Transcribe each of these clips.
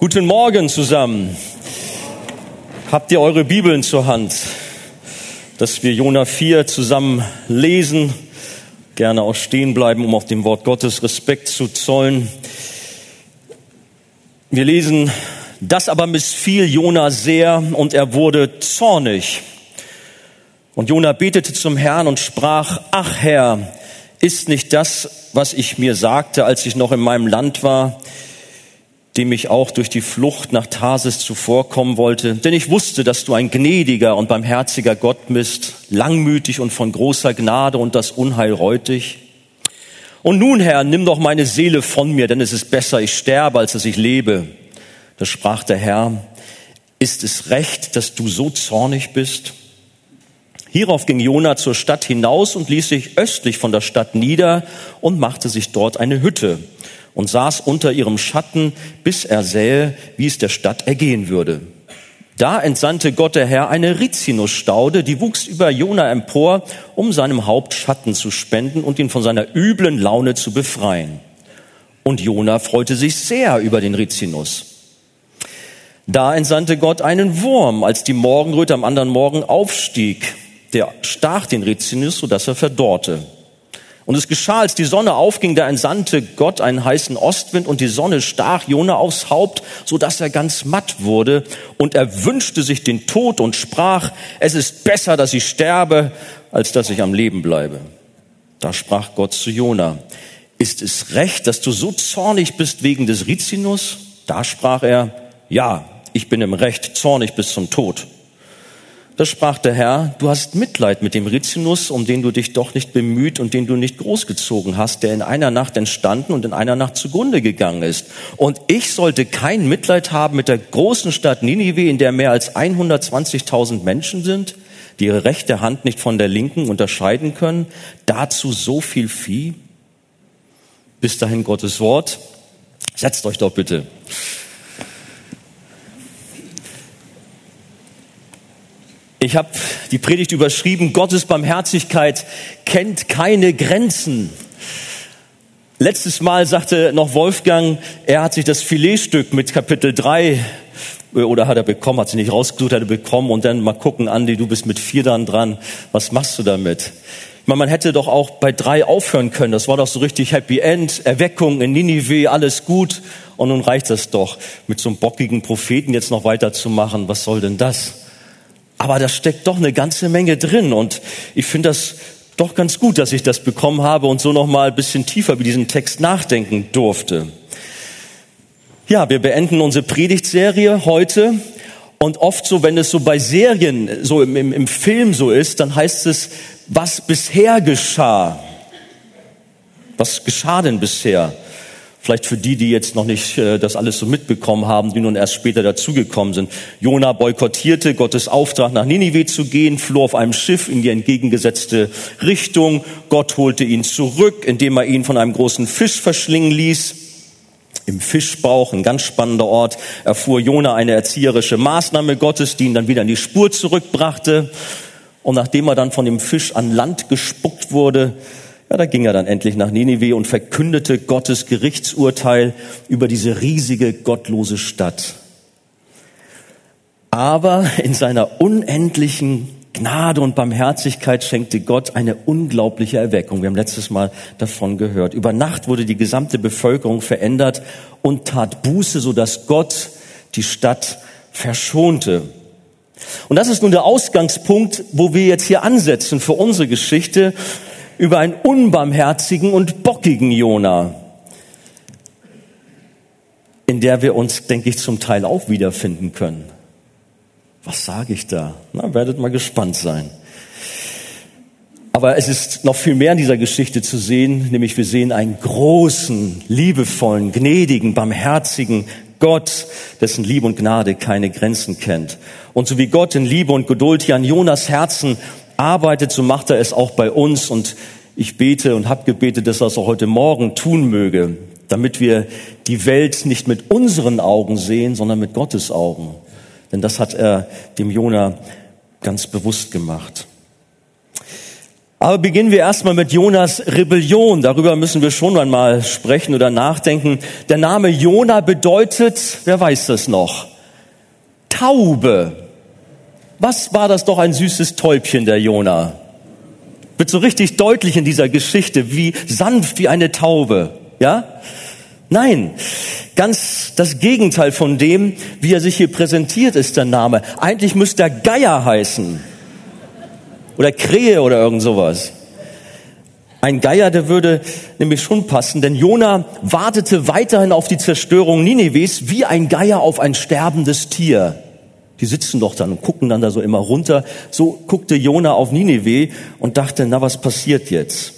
Guten Morgen zusammen. Habt ihr eure Bibeln zur Hand, dass wir Jona 4 zusammen lesen? Gerne auch stehen bleiben, um auf dem Wort Gottes Respekt zu zollen. Wir lesen, das aber missfiel Jona sehr und er wurde zornig. Und Jona betete zum Herrn und sprach, ach Herr, ist nicht das, was ich mir sagte, als ich noch in meinem Land war? Dem ich auch durch die Flucht nach Tarsis zuvorkommen wollte. Denn ich wusste, dass du ein gnädiger und barmherziger Gott bist, langmütig und von großer Gnade und das Unheil reut dich. Und nun, Herr, nimm doch meine Seele von mir, denn es ist besser, ich sterbe, als dass ich lebe. Da sprach der Herr, ist es recht, dass du so zornig bist? Hierauf ging Jona zur Stadt hinaus und ließ sich östlich von der Stadt nieder und machte sich dort eine Hütte und saß unter ihrem Schatten, bis er sähe, wie es der Stadt ergehen würde. Da entsandte Gott der Herr eine Rizinusstaude, die wuchs über Jona empor, um seinem Haupt Schatten zu spenden und ihn von seiner üblen Laune zu befreien. Und Jona freute sich sehr über den Rizinus. Da entsandte Gott einen Wurm, als die Morgenröte am anderen Morgen aufstieg. Der stach den Rizinus, sodass er verdorrte. Und es geschah, als die Sonne aufging, da entsandte Gott einen heißen Ostwind und die Sonne stach Jona aufs Haupt, so dass er ganz matt wurde. Und er wünschte sich den Tod und sprach, es ist besser, dass ich sterbe, als dass ich am Leben bleibe. Da sprach Gott zu Jona, ist es recht, dass du so zornig bist wegen des Rizinus? Da sprach er, ja, ich bin im Recht zornig bis zum Tod. Da sprach der Herr, du hast Mitleid mit dem Rizinus, um den du dich doch nicht bemüht und den du nicht großgezogen hast, der in einer Nacht entstanden und in einer Nacht zugrunde gegangen ist. Und ich sollte kein Mitleid haben mit der großen Stadt Ninive, in der mehr als 120.000 Menschen sind, die ihre rechte Hand nicht von der linken unterscheiden können. Dazu so viel Vieh. Bis dahin Gottes Wort. Setzt euch doch bitte. Ich habe die Predigt überschrieben, Gottes Barmherzigkeit kennt keine Grenzen. Letztes Mal sagte noch Wolfgang, er hat sich das Filetstück mit Kapitel 3 äh, oder hat er bekommen, hat sie nicht rausgesucht, hat er bekommen und dann mal gucken, Andi, du bist mit vier dann dran, was machst du damit? Ich meine, man hätte doch auch bei drei aufhören können, das war doch so richtig Happy End, Erweckung in Ninive, alles gut und nun reicht das doch, mit so einem bockigen Propheten jetzt noch weiterzumachen, was soll denn das? Aber da steckt doch eine ganze Menge drin und ich finde das doch ganz gut, dass ich das bekommen habe und so noch mal ein bisschen tiefer über diesen Text nachdenken durfte. Ja, wir beenden unsere Predigtserie heute und oft so, wenn es so bei Serien, so im, im, im Film so ist, dann heißt es, was bisher geschah. Was geschah denn bisher? Vielleicht für die, die jetzt noch nicht äh, das alles so mitbekommen haben, die nun erst später dazugekommen sind. Jona boykottierte Gottes Auftrag, nach Ninive zu gehen, floh auf einem Schiff in die entgegengesetzte Richtung. Gott holte ihn zurück, indem er ihn von einem großen Fisch verschlingen ließ. Im Fischbauch, ein ganz spannender Ort, erfuhr Jona eine erzieherische Maßnahme Gottes, die ihn dann wieder in die Spur zurückbrachte. Und nachdem er dann von dem Fisch an Land gespuckt wurde, ja, da ging er dann endlich nach Ninive und verkündete Gottes Gerichtsurteil über diese riesige gottlose Stadt. Aber in seiner unendlichen Gnade und Barmherzigkeit schenkte Gott eine unglaubliche Erweckung. Wir haben letztes Mal davon gehört. Über Nacht wurde die gesamte Bevölkerung verändert und tat Buße, sodass Gott die Stadt verschonte. Und das ist nun der Ausgangspunkt, wo wir jetzt hier ansetzen für unsere Geschichte über einen unbarmherzigen und bockigen Jona, in der wir uns, denke ich, zum Teil auch wiederfinden können. Was sage ich da? Na, werdet mal gespannt sein. Aber es ist noch viel mehr in dieser Geschichte zu sehen, nämlich wir sehen einen großen, liebevollen, gnädigen, barmherzigen Gott, dessen Liebe und Gnade keine Grenzen kennt. Und so wie Gott in Liebe und Geduld hier an Jonas Herzen arbeitet, so macht er es auch bei uns. Und ich bete und habe gebetet, dass er es auch heute Morgen tun möge, damit wir die Welt nicht mit unseren Augen sehen, sondern mit Gottes Augen. Denn das hat er dem Jona ganz bewusst gemacht. Aber beginnen wir erstmal mit Jonas Rebellion. Darüber müssen wir schon einmal sprechen oder nachdenken. Der Name Jona bedeutet, wer weiß das noch? Taube. Was war das doch ein süßes Täubchen, der Jona? Wird so richtig deutlich in dieser Geschichte, wie sanft wie eine Taube. Ja? Nein, ganz das Gegenteil von dem, wie er sich hier präsentiert, ist der Name. Eigentlich müsste er Geier heißen. Oder Krähe oder irgend sowas. Ein Geier, der würde nämlich schon passen, denn Jona wartete weiterhin auf die Zerstörung Ninives wie ein Geier auf ein sterbendes Tier. Die sitzen doch dann und gucken dann da so immer runter. So guckte Jona auf Ninive und dachte, na, was passiert jetzt?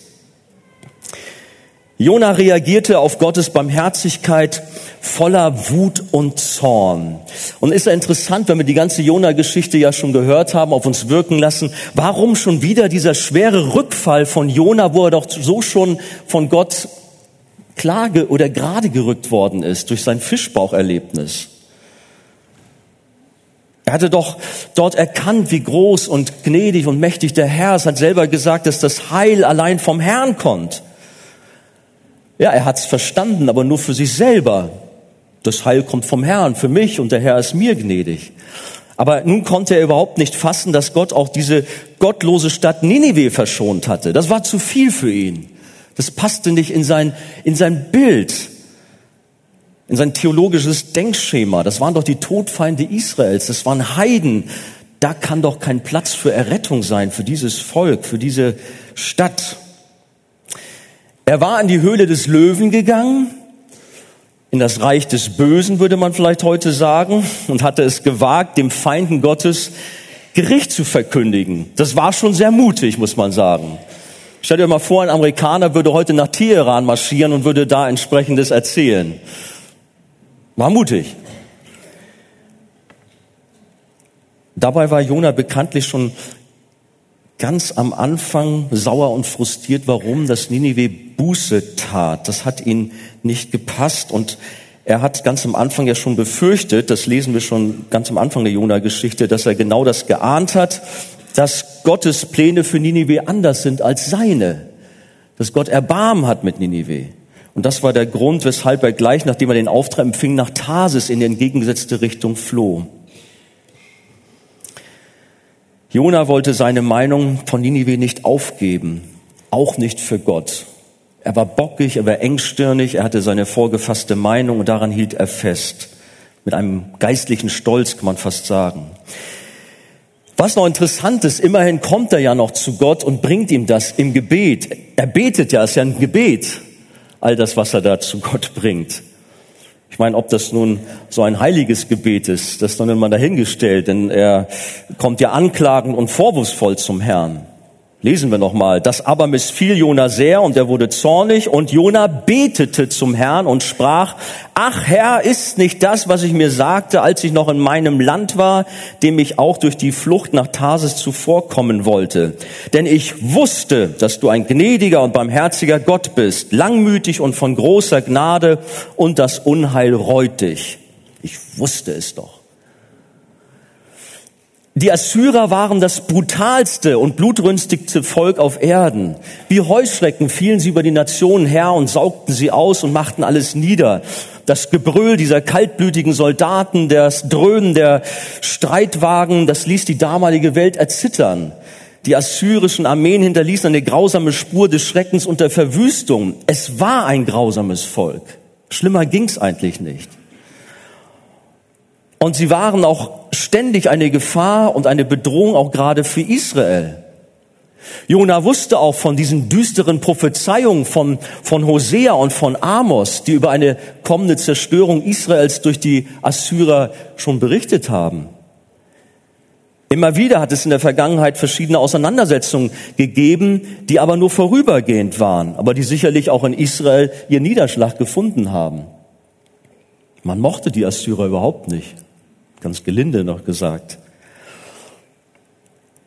Jona reagierte auf Gottes Barmherzigkeit voller Wut und Zorn. Und ist ja interessant, wenn wir die ganze Jona-Geschichte ja schon gehört haben, auf uns wirken lassen, warum schon wieder dieser schwere Rückfall von Jona, wo er doch so schon von Gott klage oder gerade gerückt worden ist durch sein Fischbaucherlebnis. Er hatte doch dort erkannt, wie groß und gnädig und mächtig der Herr ist, hat selber gesagt, dass das Heil allein vom Herrn kommt. Ja, er hat es verstanden, aber nur für sich selber. Das Heil kommt vom Herrn, für mich und der Herr ist mir gnädig. Aber nun konnte er überhaupt nicht fassen, dass Gott auch diese gottlose Stadt Ninive verschont hatte. Das war zu viel für ihn. Das passte nicht in sein, in sein Bild, in sein theologisches Denkschema. Das waren doch die Todfeinde Israels. Das waren Heiden. Da kann doch kein Platz für Errettung sein, für dieses Volk, für diese Stadt. Er war in die Höhle des Löwen gegangen, in das Reich des Bösen, würde man vielleicht heute sagen, und hatte es gewagt, dem Feinden Gottes Gericht zu verkündigen. Das war schon sehr mutig, muss man sagen. Stell dir mal vor, ein Amerikaner würde heute nach Teheran marschieren und würde da entsprechendes erzählen. War mutig. Dabei war Jona bekanntlich schon ganz am Anfang sauer und frustriert, warum das Ninive Buße tat. Das hat ihn nicht gepasst und er hat ganz am Anfang ja schon befürchtet, das lesen wir schon ganz am Anfang der Jona-Geschichte, dass er genau das geahnt hat, dass Gottes Pläne für Ninive anders sind als seine, dass Gott Erbarmen hat mit Ninive. Und das war der Grund, weshalb er gleich, nachdem er den Auftrag empfing, nach Tarsis in die entgegengesetzte Richtung floh. Jona wollte seine Meinung von Ninive nicht aufgeben, auch nicht für Gott. Er war bockig, er war engstirnig, er hatte seine vorgefasste Meinung und daran hielt er fest. Mit einem geistlichen Stolz kann man fast sagen. Was noch interessant ist, immerhin kommt er ja noch zu Gott und bringt ihm das im Gebet. Er betet ja, ist ja ein Gebet, all das, was er da zu Gott bringt. Ich meine, ob das nun so ein heiliges Gebet ist, das ist dann immer dahingestellt, denn er kommt ja anklagend und vorwurfsvoll zum Herrn. Lesen wir nochmal. Das aber missfiel Jona sehr und er wurde zornig und Jona betete zum Herrn und sprach, ach Herr, ist nicht das, was ich mir sagte, als ich noch in meinem Land war, dem ich auch durch die Flucht nach Tarsis zuvorkommen wollte. Denn ich wusste, dass du ein gnädiger und barmherziger Gott bist, langmütig und von großer Gnade und das Unheil reut dich. Ich wusste es doch. Die Assyrer waren das brutalste und blutrünstigste Volk auf Erden. Wie Heuschrecken fielen sie über die Nationen her und saugten sie aus und machten alles nieder. Das Gebrüll dieser kaltblütigen Soldaten, das Dröhnen der Streitwagen, das ließ die damalige Welt erzittern. Die assyrischen Armeen hinterließen eine grausame Spur des Schreckens und der Verwüstung. Es war ein grausames Volk. Schlimmer ging's eigentlich nicht. Und sie waren auch ständig eine Gefahr und eine Bedrohung auch gerade für Israel. Jona wusste auch von diesen düsteren Prophezeiungen von, von Hosea und von Amos, die über eine kommende Zerstörung Israels durch die Assyrer schon berichtet haben. Immer wieder hat es in der Vergangenheit verschiedene Auseinandersetzungen gegeben, die aber nur vorübergehend waren, aber die sicherlich auch in Israel ihren Niederschlag gefunden haben. Man mochte die Assyrer überhaupt nicht ganz gelinde noch gesagt.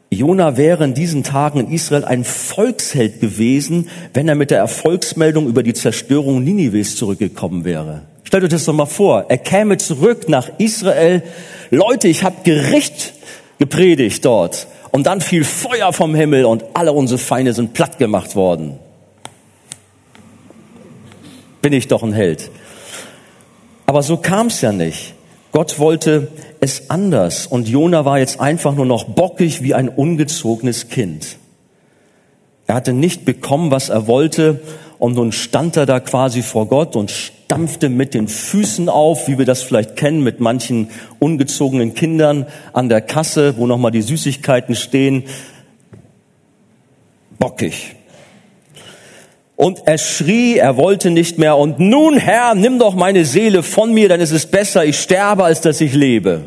Jona wäre in diesen Tagen in Israel ein Volksheld gewesen, wenn er mit der Erfolgsmeldung über die Zerstörung Ninives zurückgekommen wäre. Stellt euch das doch mal vor. Er käme zurück nach Israel. Leute, ich habe Gericht gepredigt dort. Und dann fiel Feuer vom Himmel und alle unsere Feinde sind platt gemacht worden. Bin ich doch ein Held. Aber so kam es ja nicht. Gott wollte es anders und Jona war jetzt einfach nur noch bockig wie ein ungezogenes Kind. Er hatte nicht bekommen, was er wollte und nun stand er da quasi vor Gott und stampfte mit den Füßen auf, wie wir das vielleicht kennen mit manchen ungezogenen Kindern an der Kasse, wo nochmal die Süßigkeiten stehen. Bockig. Und er schrie, er wollte nicht mehr. Und nun, Herr, nimm doch meine Seele von mir, ist es besser, ich sterbe, als dass ich lebe.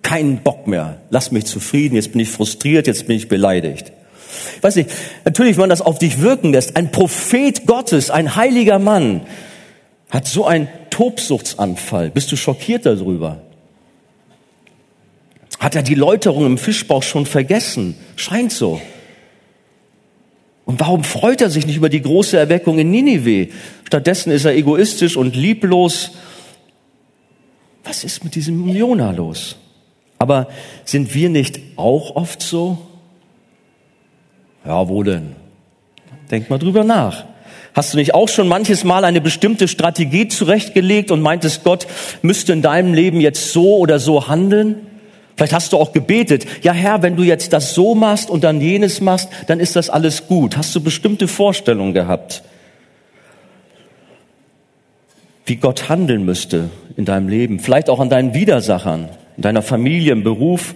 Keinen Bock mehr. Lass mich zufrieden. Jetzt bin ich frustriert, jetzt bin ich beleidigt. Ich weiß nicht, natürlich, wenn man das auf dich wirken lässt, ein Prophet Gottes, ein heiliger Mann, hat so einen Tobsuchtsanfall. Bist du schockiert darüber? Hat er die Läuterung im Fischbauch schon vergessen? Scheint so. Und warum freut er sich nicht über die große Erweckung in Ninive? Stattdessen ist er egoistisch und lieblos. Was ist mit diesem Jona los? Aber sind wir nicht auch oft so? Ja, wo denn? Denk mal drüber nach. Hast du nicht auch schon manches Mal eine bestimmte Strategie zurechtgelegt und meintest, Gott müsste in deinem Leben jetzt so oder so handeln? Vielleicht hast du auch gebetet, ja Herr, wenn du jetzt das so machst und dann jenes machst, dann ist das alles gut. Hast du bestimmte Vorstellungen gehabt, wie Gott handeln müsste in deinem Leben? Vielleicht auch an deinen Widersachern, in deiner Familie, im Beruf.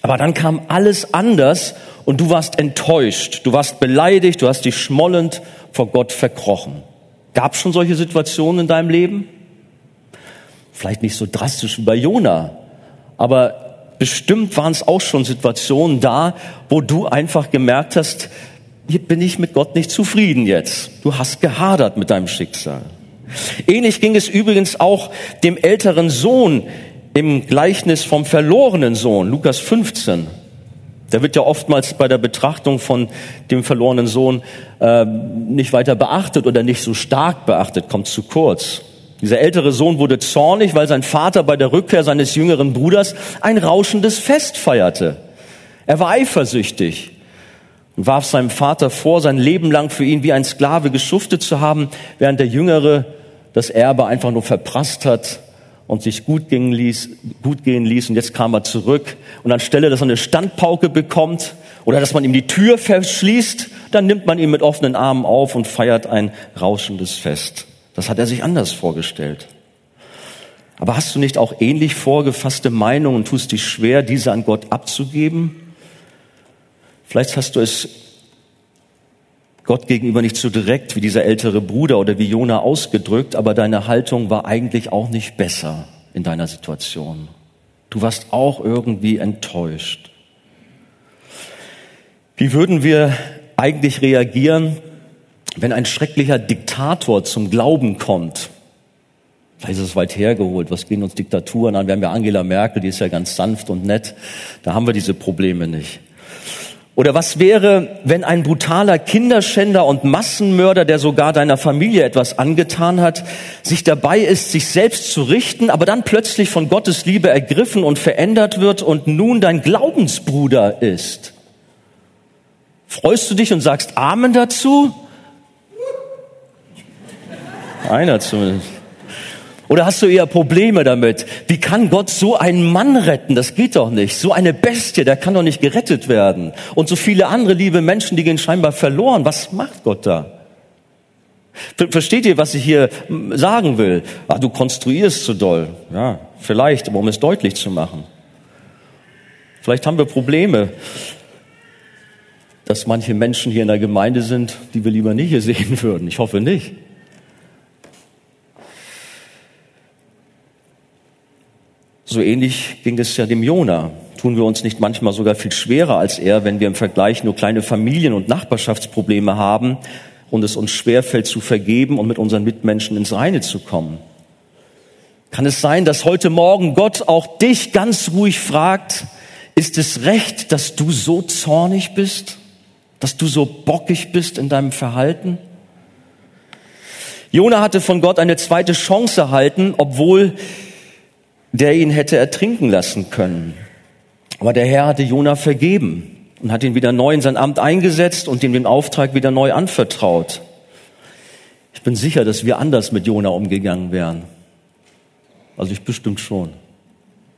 Aber dann kam alles anders und du warst enttäuscht, du warst beleidigt, du hast dich schmollend vor Gott verkrochen. Gab es schon solche Situationen in deinem Leben? Vielleicht nicht so drastisch wie bei Jona, aber bestimmt waren es auch schon Situationen da, wo du einfach gemerkt hast, hier bin ich mit Gott nicht zufrieden jetzt. Du hast gehadert mit deinem Schicksal. Ähnlich ging es übrigens auch dem älteren Sohn im Gleichnis vom verlorenen Sohn, Lukas 15. Der wird ja oftmals bei der Betrachtung von dem verlorenen Sohn äh, nicht weiter beachtet oder nicht so stark beachtet, kommt zu kurz. Dieser ältere Sohn wurde zornig, weil sein Vater bei der Rückkehr seines jüngeren Bruders ein rauschendes Fest feierte. Er war eifersüchtig und warf seinem Vater vor, sein Leben lang für ihn wie ein Sklave geschuftet zu haben, während der Jüngere das Erbe einfach nur verprasst hat und sich gut gehen ließ, gut gehen ließ. Und jetzt kam er zurück. Und anstelle, dass er eine Standpauke bekommt oder dass man ihm die Tür verschließt, dann nimmt man ihn mit offenen Armen auf und feiert ein rauschendes Fest. Das hat er sich anders vorgestellt. Aber hast du nicht auch ähnlich vorgefasste Meinungen und tust dich schwer, diese an Gott abzugeben? Vielleicht hast du es Gott gegenüber nicht so direkt wie dieser ältere Bruder oder wie Jona ausgedrückt, aber deine Haltung war eigentlich auch nicht besser in deiner Situation. Du warst auch irgendwie enttäuscht. Wie würden wir eigentlich reagieren, wenn ein schrecklicher Diktator zum Glauben kommt? Vielleicht ist es weit hergeholt. Was gehen uns Diktaturen an? Wir haben ja Angela Merkel, die ist ja ganz sanft und nett. Da haben wir diese Probleme nicht. Oder was wäre, wenn ein brutaler Kinderschänder und Massenmörder, der sogar deiner Familie etwas angetan hat, sich dabei ist, sich selbst zu richten, aber dann plötzlich von Gottes Liebe ergriffen und verändert wird und nun dein Glaubensbruder ist? Freust du dich und sagst Amen dazu? Einer zumindest. Oder hast du eher Probleme damit? Wie kann Gott so einen Mann retten? Das geht doch nicht. So eine Bestie, der kann doch nicht gerettet werden. Und so viele andere liebe Menschen, die gehen scheinbar verloren. Was macht Gott da? Versteht ihr, was ich hier sagen will? Ah, du konstruierst zu doll. Ja, vielleicht, um es deutlich zu machen. Vielleicht haben wir Probleme, dass manche Menschen hier in der Gemeinde sind, die wir lieber nicht hier sehen würden. Ich hoffe nicht. So ähnlich ging es ja dem Jona. Tun wir uns nicht manchmal sogar viel schwerer als er, wenn wir im Vergleich nur kleine Familien- und Nachbarschaftsprobleme haben und es uns schwerfällt zu vergeben und mit unseren Mitmenschen ins Reine zu kommen? Kann es sein, dass heute Morgen Gott auch dich ganz ruhig fragt, ist es recht, dass du so zornig bist? Dass du so bockig bist in deinem Verhalten? Jona hatte von Gott eine zweite Chance erhalten, obwohl der ihn hätte ertrinken lassen können. Aber der Herr hatte Jona vergeben und hat ihn wieder neu in sein Amt eingesetzt und ihm den Auftrag wieder neu anvertraut. Ich bin sicher, dass wir anders mit Jona umgegangen wären. Also ich bestimmt schon.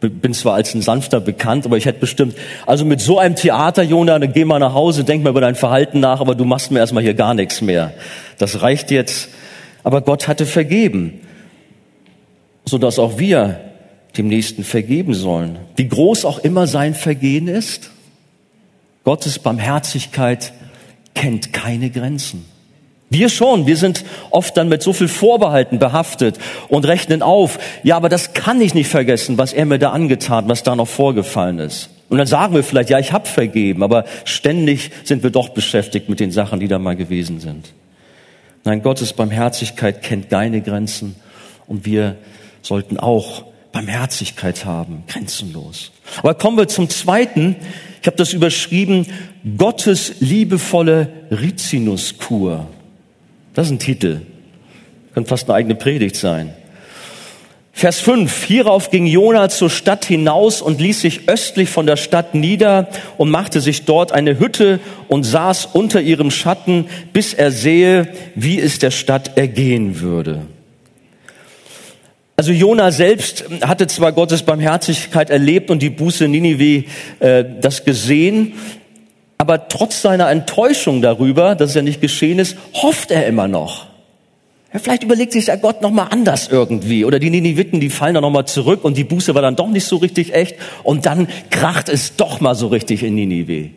Bin zwar als ein Sanfter bekannt, aber ich hätte bestimmt, also mit so einem Theater, Jona, dann geh mal nach Hause, denk mal über dein Verhalten nach, aber du machst mir erstmal hier gar nichts mehr. Das reicht jetzt. Aber Gott hatte vergeben, sodass auch wir dem Nächsten vergeben sollen. Wie groß auch immer sein Vergehen ist, Gottes Barmherzigkeit kennt keine Grenzen. Wir schon, wir sind oft dann mit so viel Vorbehalten behaftet und rechnen auf, ja, aber das kann ich nicht vergessen, was er mir da angetan, was da noch vorgefallen ist. Und dann sagen wir vielleicht, ja, ich habe vergeben, aber ständig sind wir doch beschäftigt mit den Sachen, die da mal gewesen sind. Nein, Gottes Barmherzigkeit kennt keine Grenzen und wir sollten auch Barmherzigkeit haben, grenzenlos. Aber kommen wir zum Zweiten. Ich habe das überschrieben, Gottes liebevolle Rizinuskur. Das ist ein Titel. Könnte fast eine eigene Predigt sein. Vers 5. Hierauf ging Jona zur Stadt hinaus und ließ sich östlich von der Stadt nieder und machte sich dort eine Hütte und saß unter ihrem Schatten, bis er sehe, wie es der Stadt ergehen würde. Also Jona selbst hatte zwar Gottes Barmherzigkeit erlebt und die Buße Ninive äh, das gesehen, aber trotz seiner Enttäuschung darüber, dass es ja nicht geschehen ist, hofft er immer noch. Ja, vielleicht überlegt sich ja Gott noch mal anders irgendwie oder die Niniviten, die fallen dann noch mal zurück und die Buße war dann doch nicht so richtig echt und dann kracht es doch mal so richtig in Ninive.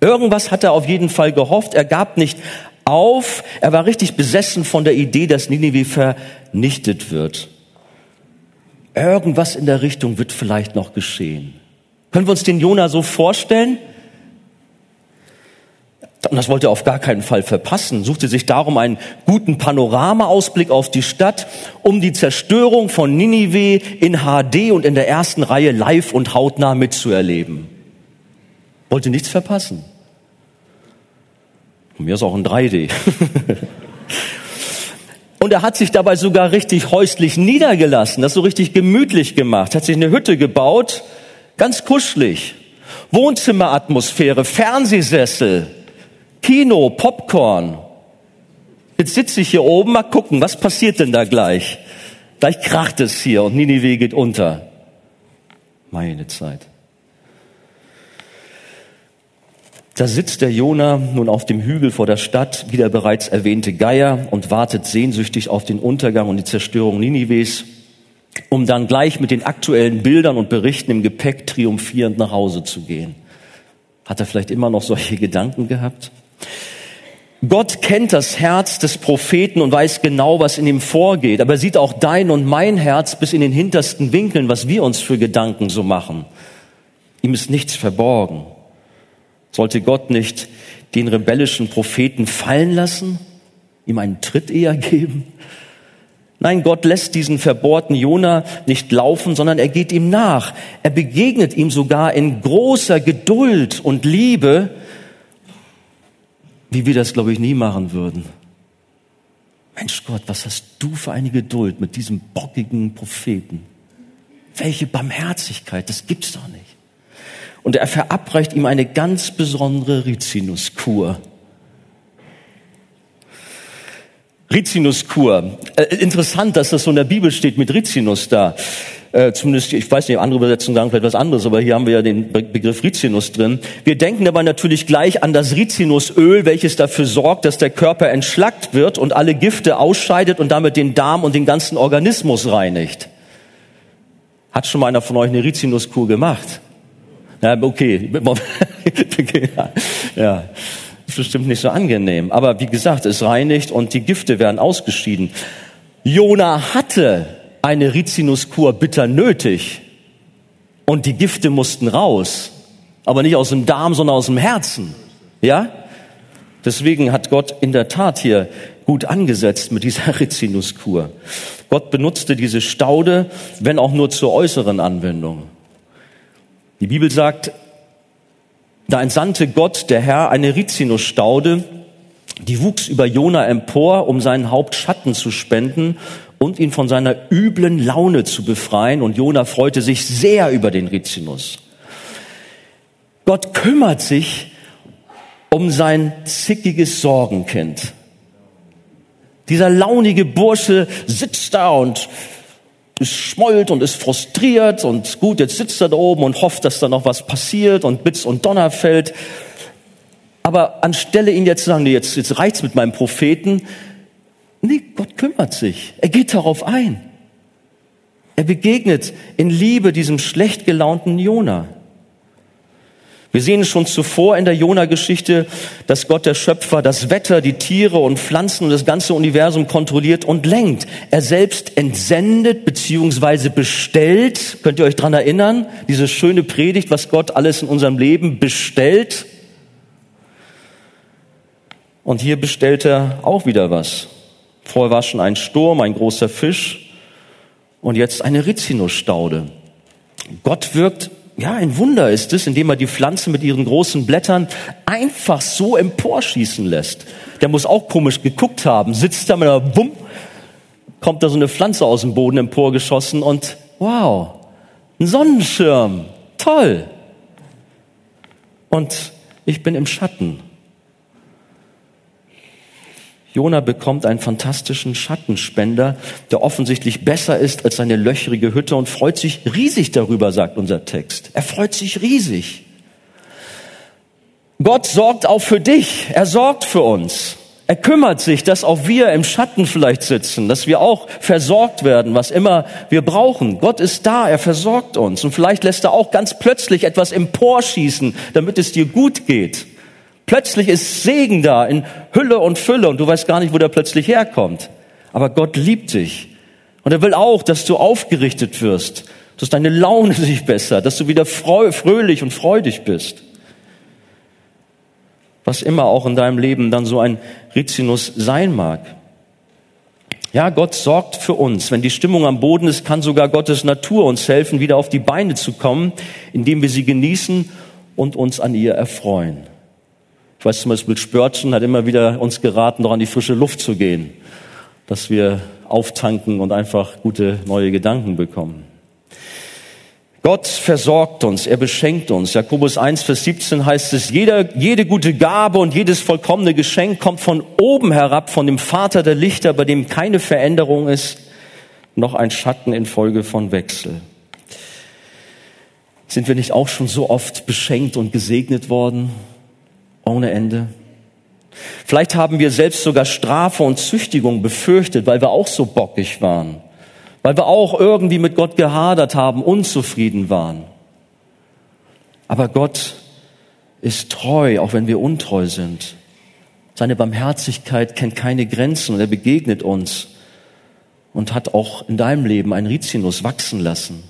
Irgendwas hat er auf jeden Fall gehofft. Er gab nicht auf. Er war richtig besessen von der Idee, dass Ninive vernichtet wird. Irgendwas in der Richtung wird vielleicht noch geschehen. Können wir uns den Jona so vorstellen? Und das wollte er auf gar keinen Fall verpassen, suchte sich darum einen guten Panoramaausblick auf die Stadt, um die Zerstörung von Ninive in HD und in der ersten Reihe live und hautnah mitzuerleben. Wollte nichts verpassen. Von mir ist auch ein 3D. und er hat sich dabei sogar richtig häuslich niedergelassen, das so richtig gemütlich gemacht, hat sich eine Hütte gebaut, ganz kuschelig. Wohnzimmeratmosphäre, Fernsehsessel, Kino, Popcorn. Jetzt sitze ich hier oben, mal gucken, was passiert denn da gleich? Gleich kracht es hier und Ninive geht unter. Meine Zeit. Da sitzt der Jona nun auf dem Hügel vor der Stadt, wie der bereits erwähnte Geier, und wartet sehnsüchtig auf den Untergang und die Zerstörung Ninives, um dann gleich mit den aktuellen Bildern und Berichten im Gepäck triumphierend nach Hause zu gehen. Hat er vielleicht immer noch solche Gedanken gehabt? Gott kennt das Herz des Propheten und weiß genau, was in ihm vorgeht. Aber er sieht auch dein und mein Herz bis in den hintersten Winkeln, was wir uns für Gedanken so machen. Ihm ist nichts verborgen. Sollte Gott nicht den rebellischen Propheten fallen lassen? Ihm einen Tritt eher geben? Nein, Gott lässt diesen verbohrten Jona nicht laufen, sondern er geht ihm nach. Er begegnet ihm sogar in großer Geduld und Liebe, wie wir das, glaube ich, nie machen würden. Mensch Gott, was hast du für eine Geduld mit diesem bockigen Propheten? Welche Barmherzigkeit, das gibt's doch nicht. Und er verabreicht ihm eine ganz besondere Rizinuskur. Rizinuskur. Äh, interessant, dass das so in der Bibel steht mit Rizinus da. Äh, zumindest, ich weiß nicht, andere Übersetzungen sagen vielleicht was anderes, aber hier haben wir ja den Begriff Rizinus drin. Wir denken dabei natürlich gleich an das Rizinusöl, welches dafür sorgt, dass der Körper entschlackt wird und alle Gifte ausscheidet und damit den Darm und den ganzen Organismus reinigt. Hat schon mal einer von euch eine Rizinuskur gemacht? Ja, okay. ja, ist bestimmt nicht so angenehm. Aber wie gesagt, es reinigt und die Gifte werden ausgeschieden. Jona hatte eine Rizinuskur bitter nötig und die Gifte mussten raus, aber nicht aus dem Darm, sondern aus dem Herzen. Ja? Deswegen hat Gott in der Tat hier gut angesetzt mit dieser Rizinuskur. Gott benutzte diese Staude, wenn auch nur zur äußeren Anwendung. Die Bibel sagt, da entsandte Gott, der Herr, eine Rizinusstaude, die wuchs über Jona empor, um seinen Haupt Schatten zu spenden und ihn von seiner üblen Laune zu befreien. Und Jona freute sich sehr über den Rizinus. Gott kümmert sich um sein zickiges Sorgenkind. Dieser launige Bursche sitzt da und ist schmollt und ist frustriert und gut, jetzt sitzt er da oben und hofft, dass da noch was passiert und Blitz und Donner fällt. Aber anstelle ihn jetzt zu sagen, nee, jetzt, jetzt reicht's mit meinem Propheten, nee, Gott kümmert sich. Er geht darauf ein. Er begegnet in Liebe diesem schlecht gelaunten Jona. Wir sehen schon zuvor in der Jona-Geschichte, dass Gott der Schöpfer das Wetter, die Tiere und Pflanzen und das ganze Universum kontrolliert und lenkt. Er selbst entsendet beziehungsweise bestellt. Könnt ihr euch dran erinnern? Diese schöne Predigt, was Gott alles in unserem Leben bestellt. Und hier bestellt er auch wieder was. Vorher war schon ein Sturm, ein großer Fisch und jetzt eine Rizinusstaude. Gott wirkt ja, ein Wunder ist es, indem er die Pflanze mit ihren großen Blättern einfach so emporschießen lässt. Der muss auch komisch geguckt haben, sitzt da mit einer Bumm, kommt da so eine Pflanze aus dem Boden emporgeschossen und wow, ein Sonnenschirm, toll. Und ich bin im Schatten. Jona bekommt einen fantastischen Schattenspender, der offensichtlich besser ist als seine löchrige Hütte und freut sich riesig darüber, sagt unser Text. Er freut sich riesig. Gott sorgt auch für dich. Er sorgt für uns. Er kümmert sich, dass auch wir im Schatten vielleicht sitzen, dass wir auch versorgt werden, was immer wir brauchen. Gott ist da, er versorgt uns. Und vielleicht lässt er auch ganz plötzlich etwas emporschießen, damit es dir gut geht. Plötzlich ist Segen da in Hülle und Fülle und du weißt gar nicht, wo der plötzlich herkommt. Aber Gott liebt dich. Und er will auch, dass du aufgerichtet wirst, dass deine Laune sich bessert, dass du wieder fröhlich und freudig bist. Was immer auch in deinem Leben dann so ein Rizinus sein mag. Ja, Gott sorgt für uns. Wenn die Stimmung am Boden ist, kann sogar Gottes Natur uns helfen, wieder auf die Beine zu kommen, indem wir sie genießen und uns an ihr erfreuen. Ich weiß zum Beispiel, Spörtchen hat immer wieder uns geraten, doch an die frische Luft zu gehen, dass wir auftanken und einfach gute neue Gedanken bekommen. Gott versorgt uns, er beschenkt uns. Jakobus 1, Vers 17 heißt es, jeder, jede gute Gabe und jedes vollkommene Geschenk kommt von oben herab, von dem Vater der Lichter, bei dem keine Veränderung ist, noch ein Schatten infolge von Wechsel. Sind wir nicht auch schon so oft beschenkt und gesegnet worden? Ohne Ende. Vielleicht haben wir selbst sogar Strafe und Züchtigung befürchtet, weil wir auch so bockig waren, weil wir auch irgendwie mit Gott gehadert haben, unzufrieden waren. Aber Gott ist treu, auch wenn wir untreu sind. Seine Barmherzigkeit kennt keine Grenzen und er begegnet uns und hat auch in deinem Leben ein Rizinus wachsen lassen.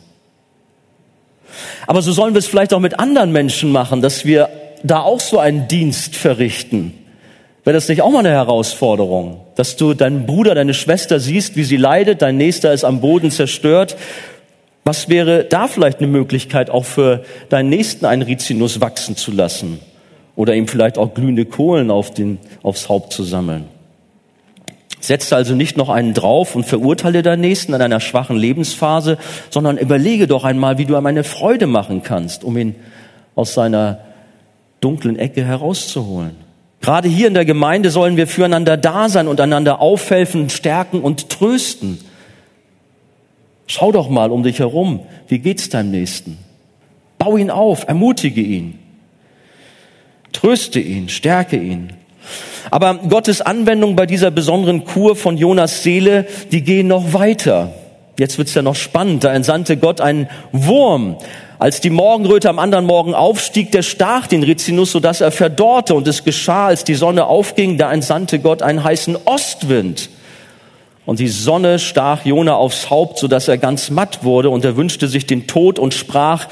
Aber so sollen wir es vielleicht auch mit anderen Menschen machen, dass wir da auch so einen Dienst verrichten? Wäre das nicht auch mal eine Herausforderung, dass du deinen Bruder, deine Schwester siehst, wie sie leidet, dein Nächster ist am Boden zerstört? Was wäre da vielleicht eine Möglichkeit, auch für deinen Nächsten einen Rizinus wachsen zu lassen? Oder ihm vielleicht auch glühende Kohlen auf den, aufs Haupt zu sammeln? Setze also nicht noch einen drauf und verurteile deinen Nächsten in einer schwachen Lebensphase, sondern überlege doch einmal, wie du ihm eine Freude machen kannst, um ihn aus seiner dunklen Ecke herauszuholen. Gerade hier in der Gemeinde sollen wir füreinander da sein und einander aufhelfen, stärken und trösten. Schau doch mal um dich herum. Wie geht's deinem Nächsten? Bau ihn auf, ermutige ihn. Tröste ihn, stärke ihn. Aber Gottes Anwendung bei dieser besonderen Kur von Jonas Seele, die gehen noch weiter. Jetzt wird's ja noch spannend. Da entsandte Gott einen Wurm, als die Morgenröte am anderen Morgen aufstieg, der stach den Rizinus, sodass er verdorrte. Und es geschah, als die Sonne aufging, da entsandte Gott einen heißen Ostwind. Und die Sonne stach Jona aufs Haupt, sodass er ganz matt wurde. Und er wünschte sich den Tod und sprach,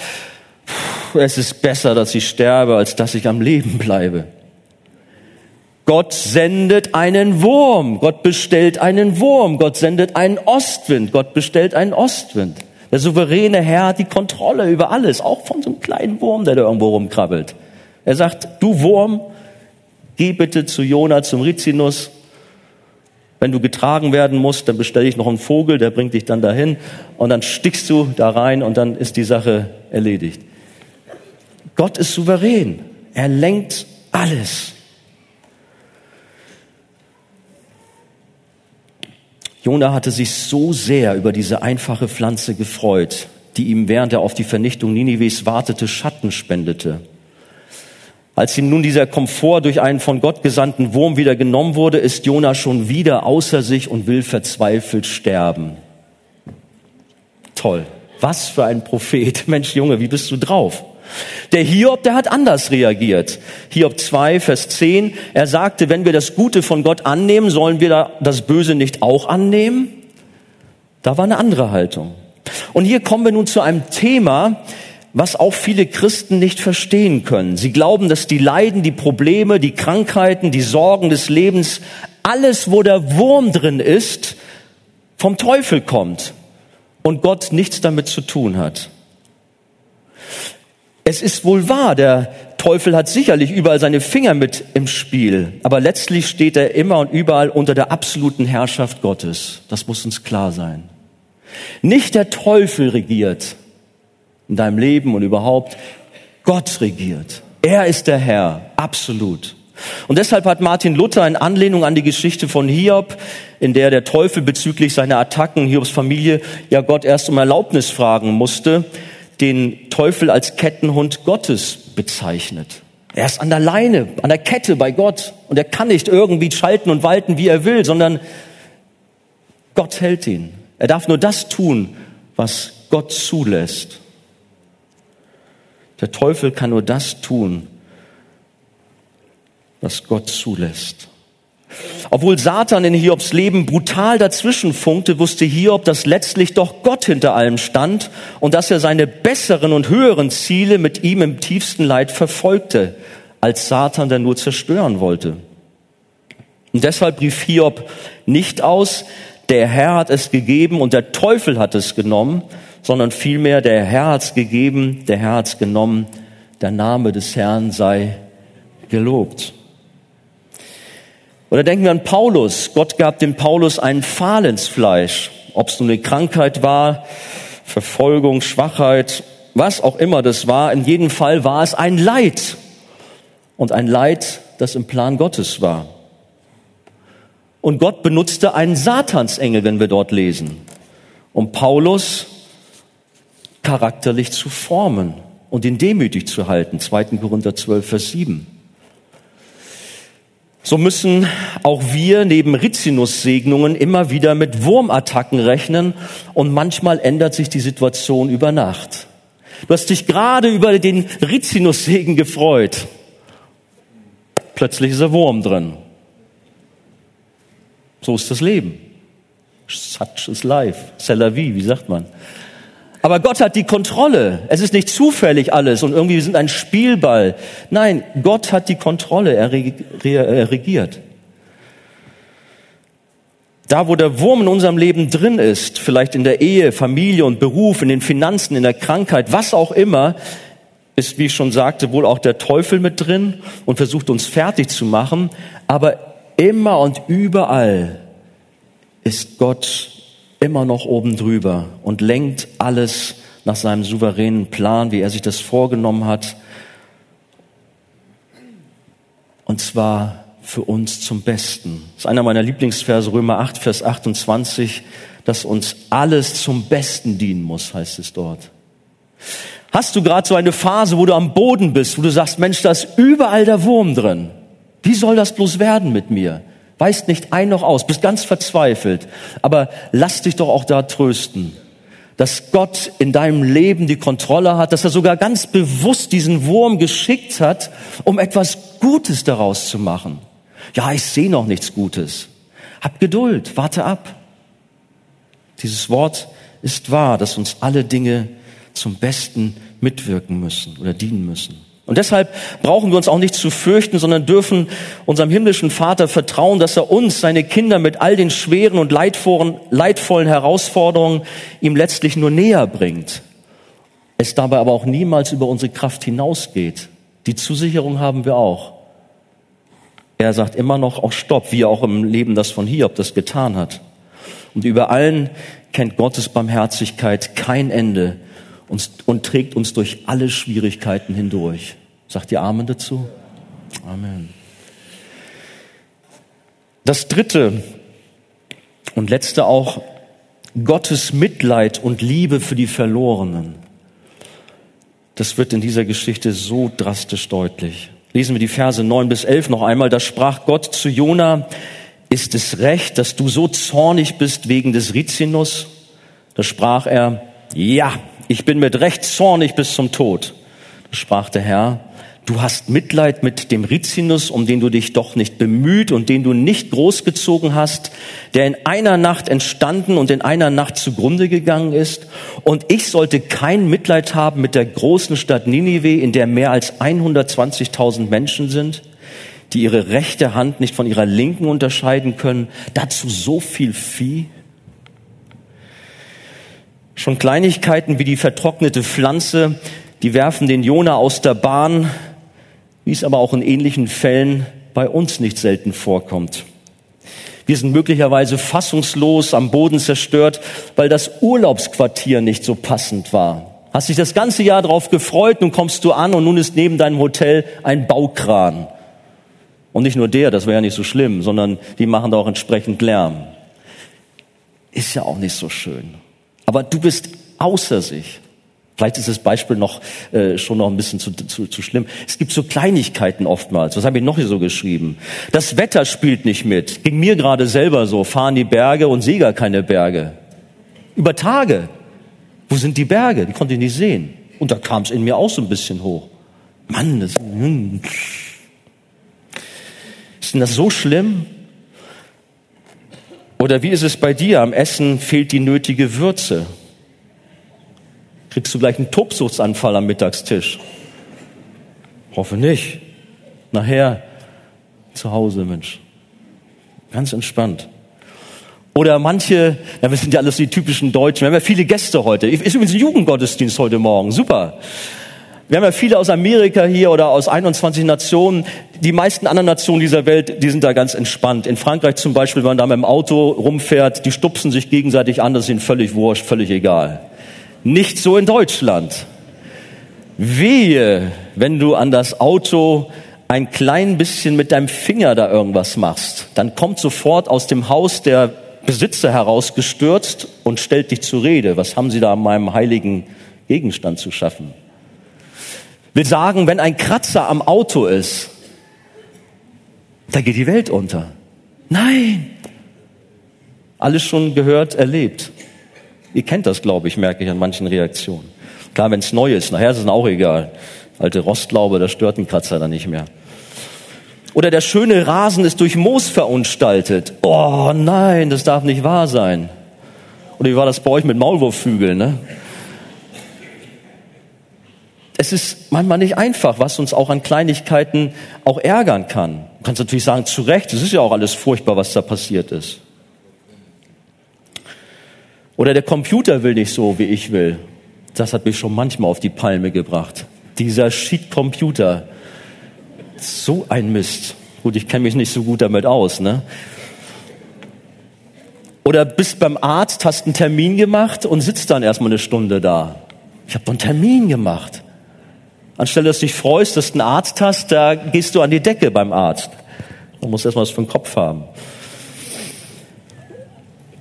es ist besser, dass ich sterbe, als dass ich am Leben bleibe. Gott sendet einen Wurm. Gott bestellt einen Wurm. Gott sendet einen Ostwind. Gott bestellt einen Ostwind. Der souveräne Herr hat die Kontrolle über alles, auch von so einem kleinen Wurm, der da irgendwo rumkrabbelt. Er sagt, du Wurm, geh bitte zu Jona, zum Rizinus. Wenn du getragen werden musst, dann bestelle ich noch einen Vogel, der bringt dich dann dahin und dann stickst du da rein und dann ist die Sache erledigt. Gott ist souverän. Er lenkt alles. Jona hatte sich so sehr über diese einfache Pflanze gefreut, die ihm während er auf die Vernichtung Ninives wartete, Schatten spendete. Als ihm nun dieser Komfort durch einen von Gott gesandten Wurm wieder genommen wurde, ist Jona schon wieder außer sich und will verzweifelt sterben. Toll. Was für ein Prophet. Mensch, Junge, wie bist du drauf? Der Hiob, der hat anders reagiert. Hiob 2, Vers 10, er sagte, wenn wir das Gute von Gott annehmen, sollen wir das Böse nicht auch annehmen? Da war eine andere Haltung. Und hier kommen wir nun zu einem Thema, was auch viele Christen nicht verstehen können. Sie glauben, dass die Leiden, die Probleme, die Krankheiten, die Sorgen des Lebens, alles, wo der Wurm drin ist, vom Teufel kommt und Gott nichts damit zu tun hat. Es ist wohl wahr, der Teufel hat sicherlich überall seine Finger mit im Spiel, aber letztlich steht er immer und überall unter der absoluten Herrschaft Gottes. Das muss uns klar sein. Nicht der Teufel regiert in deinem Leben und überhaupt, Gott regiert. Er ist der Herr, absolut. Und deshalb hat Martin Luther in Anlehnung an die Geschichte von Hiob, in der der Teufel bezüglich seiner Attacken Hiobs Familie ja Gott erst um Erlaubnis fragen musste, den Teufel als Kettenhund Gottes bezeichnet. Er ist an der Leine, an der Kette bei Gott und er kann nicht irgendwie schalten und walten, wie er will, sondern Gott hält ihn. Er darf nur das tun, was Gott zulässt. Der Teufel kann nur das tun, was Gott zulässt. Obwohl Satan in Hiobs Leben brutal dazwischen funkte, wusste Hiob, dass letztlich doch Gott hinter allem stand und dass er seine besseren und höheren Ziele mit ihm im tiefsten Leid verfolgte, als Satan der nur zerstören wollte. Und deshalb rief Hiob nicht aus, der Herr hat es gegeben und der Teufel hat es genommen, sondern vielmehr der Herr hat es gegeben, der Herr hat es genommen, der Name des Herrn sei gelobt. Oder denken wir an Paulus. Gott gab dem Paulus einen Pfahl ins Fleisch. Ob es nun eine Krankheit war, Verfolgung, Schwachheit, was auch immer das war. In jedem Fall war es ein Leid. Und ein Leid, das im Plan Gottes war. Und Gott benutzte einen Satansengel, wenn wir dort lesen, um Paulus charakterlich zu formen und ihn demütig zu halten. 2. Korinther 12, Vers 7. So müssen auch wir neben Rizinussegnungen immer wieder mit Wurmattacken rechnen und manchmal ändert sich die Situation über Nacht. Du hast dich gerade über den Rizinussegen gefreut. Plötzlich ist der Wurm drin. So ist das Leben. Such is life. C'est la vie, wie sagt man? Aber Gott hat die Kontrolle. Es ist nicht zufällig alles und irgendwie sind ein Spielball. Nein, Gott hat die Kontrolle. Er regiert. Da, wo der Wurm in unserem Leben drin ist, vielleicht in der Ehe, Familie und Beruf, in den Finanzen, in der Krankheit, was auch immer, ist, wie ich schon sagte, wohl auch der Teufel mit drin und versucht uns fertig zu machen. Aber immer und überall ist Gott immer noch oben drüber und lenkt alles nach seinem souveränen Plan, wie er sich das vorgenommen hat. Und zwar für uns zum Besten. Das ist einer meiner Lieblingsverse, Römer 8, Vers 28, dass uns alles zum Besten dienen muss, heißt es dort. Hast du gerade so eine Phase, wo du am Boden bist, wo du sagst, Mensch, da ist überall der Wurm drin. Wie soll das bloß werden mit mir? Weißt nicht ein noch aus, bist ganz verzweifelt. Aber lass dich doch auch da trösten, dass Gott in deinem Leben die Kontrolle hat, dass er sogar ganz bewusst diesen Wurm geschickt hat, um etwas Gutes daraus zu machen. Ja, ich sehe noch nichts Gutes. Hab Geduld, warte ab. Dieses Wort ist wahr, dass uns alle Dinge zum Besten mitwirken müssen oder dienen müssen. Und deshalb brauchen wir uns auch nicht zu fürchten, sondern dürfen unserem himmlischen Vater vertrauen, dass er uns, seine Kinder, mit all den schweren und leidvollen Herausforderungen ihm letztlich nur näher bringt. Es dabei aber auch niemals über unsere Kraft hinausgeht. Die Zusicherung haben wir auch. Er sagt immer noch auch Stopp, wie er auch im Leben das von Hiob das getan hat. Und über allen kennt Gottes Barmherzigkeit kein Ende und, und trägt uns durch alle Schwierigkeiten hindurch. Sagt ihr Amen dazu? Amen. Das dritte und letzte auch, Gottes Mitleid und Liebe für die Verlorenen. Das wird in dieser Geschichte so drastisch deutlich. Lesen wir die Verse 9 bis 11 noch einmal. Da sprach Gott zu Jona, ist es recht, dass du so zornig bist wegen des Rizinus? Da sprach er, ja, ich bin mit Recht zornig bis zum Tod. Sprach der Herr, Du hast Mitleid mit dem Rizinus, um den du dich doch nicht bemüht und den du nicht großgezogen hast, der in einer Nacht entstanden und in einer Nacht zugrunde gegangen ist. Und ich sollte kein Mitleid haben mit der großen Stadt Ninive, in der mehr als 120.000 Menschen sind, die ihre rechte Hand nicht von ihrer linken unterscheiden können. Dazu so viel Vieh. Schon Kleinigkeiten wie die vertrocknete Pflanze, die werfen den Jona aus der Bahn, wie es aber auch in ähnlichen Fällen bei uns nicht selten vorkommt. Wir sind möglicherweise fassungslos am Boden zerstört, weil das Urlaubsquartier nicht so passend war. Hast dich das ganze Jahr darauf gefreut, nun kommst du an und nun ist neben deinem Hotel ein Baukran. Und nicht nur der, das wäre ja nicht so schlimm, sondern die machen da auch entsprechend Lärm. Ist ja auch nicht so schön. Aber du bist außer sich. Vielleicht ist das Beispiel noch äh, schon noch ein bisschen zu, zu, zu schlimm. Es gibt so Kleinigkeiten oftmals. Was habe ich noch hier so geschrieben? Das Wetter spielt nicht mit. Ging mir gerade selber so. Fahren die Berge und sehe gar keine Berge. Über Tage. Wo sind die Berge? Die konnte ich nicht sehen. Und da kam es in mir auch so ein bisschen hoch. Mann, das, hm. ist denn das so schlimm? Oder wie ist es bei dir? Am Essen fehlt die nötige Würze. Kriegst du gleich einen Tobsuchtsanfall am Mittagstisch? Hoffe nicht. Nachher zu Hause, Mensch. Ganz entspannt. Oder manche, ja, wir sind ja alles die typischen Deutschen, wir haben ja viele Gäste heute. Ist übrigens ein Jugendgottesdienst heute Morgen, super. Wir haben ja viele aus Amerika hier oder aus 21 Nationen. Die meisten anderen Nationen dieser Welt, die sind da ganz entspannt. In Frankreich zum Beispiel, wenn man da mit dem Auto rumfährt, die stupsen sich gegenseitig an, das ist ihnen völlig wurscht, völlig egal. Nicht so in Deutschland. Wehe, wenn du an das Auto ein klein bisschen mit deinem Finger da irgendwas machst, dann kommt sofort aus dem Haus der Besitzer herausgestürzt und stellt dich zur Rede. Was haben Sie da an meinem heiligen Gegenstand zu schaffen? Will sagen, wenn ein Kratzer am Auto ist, da geht die Welt unter. Nein! Alles schon gehört, erlebt. Ihr kennt das, glaube ich, merke ich an manchen Reaktionen. Klar, wenn es neu ist, nachher ist es auch egal. Alte Rostlaube, da stört ein Kratzer dann nicht mehr. Oder der schöne Rasen ist durch Moos verunstaltet. Oh nein, das darf nicht wahr sein. Oder wie war das bei euch mit Maulwurfvögeln, ne? Es ist manchmal nicht einfach, was uns auch an Kleinigkeiten auch ärgern kann. Du kannst natürlich sagen, zu Recht, es ist ja auch alles furchtbar, was da passiert ist. Oder der Computer will nicht so, wie ich will. Das hat mich schon manchmal auf die Palme gebracht. Dieser Shit-Computer. So ein Mist. Gut, ich kenne mich nicht so gut damit aus, ne? Oder bist beim Arzt, hast einen Termin gemacht und sitzt dann erstmal eine Stunde da. Ich habe doch einen Termin gemacht. Anstelle, dass du dich freust, dass du einen Arzt hast, da gehst du an die Decke beim Arzt. Du musst erstmal was für den Kopf haben.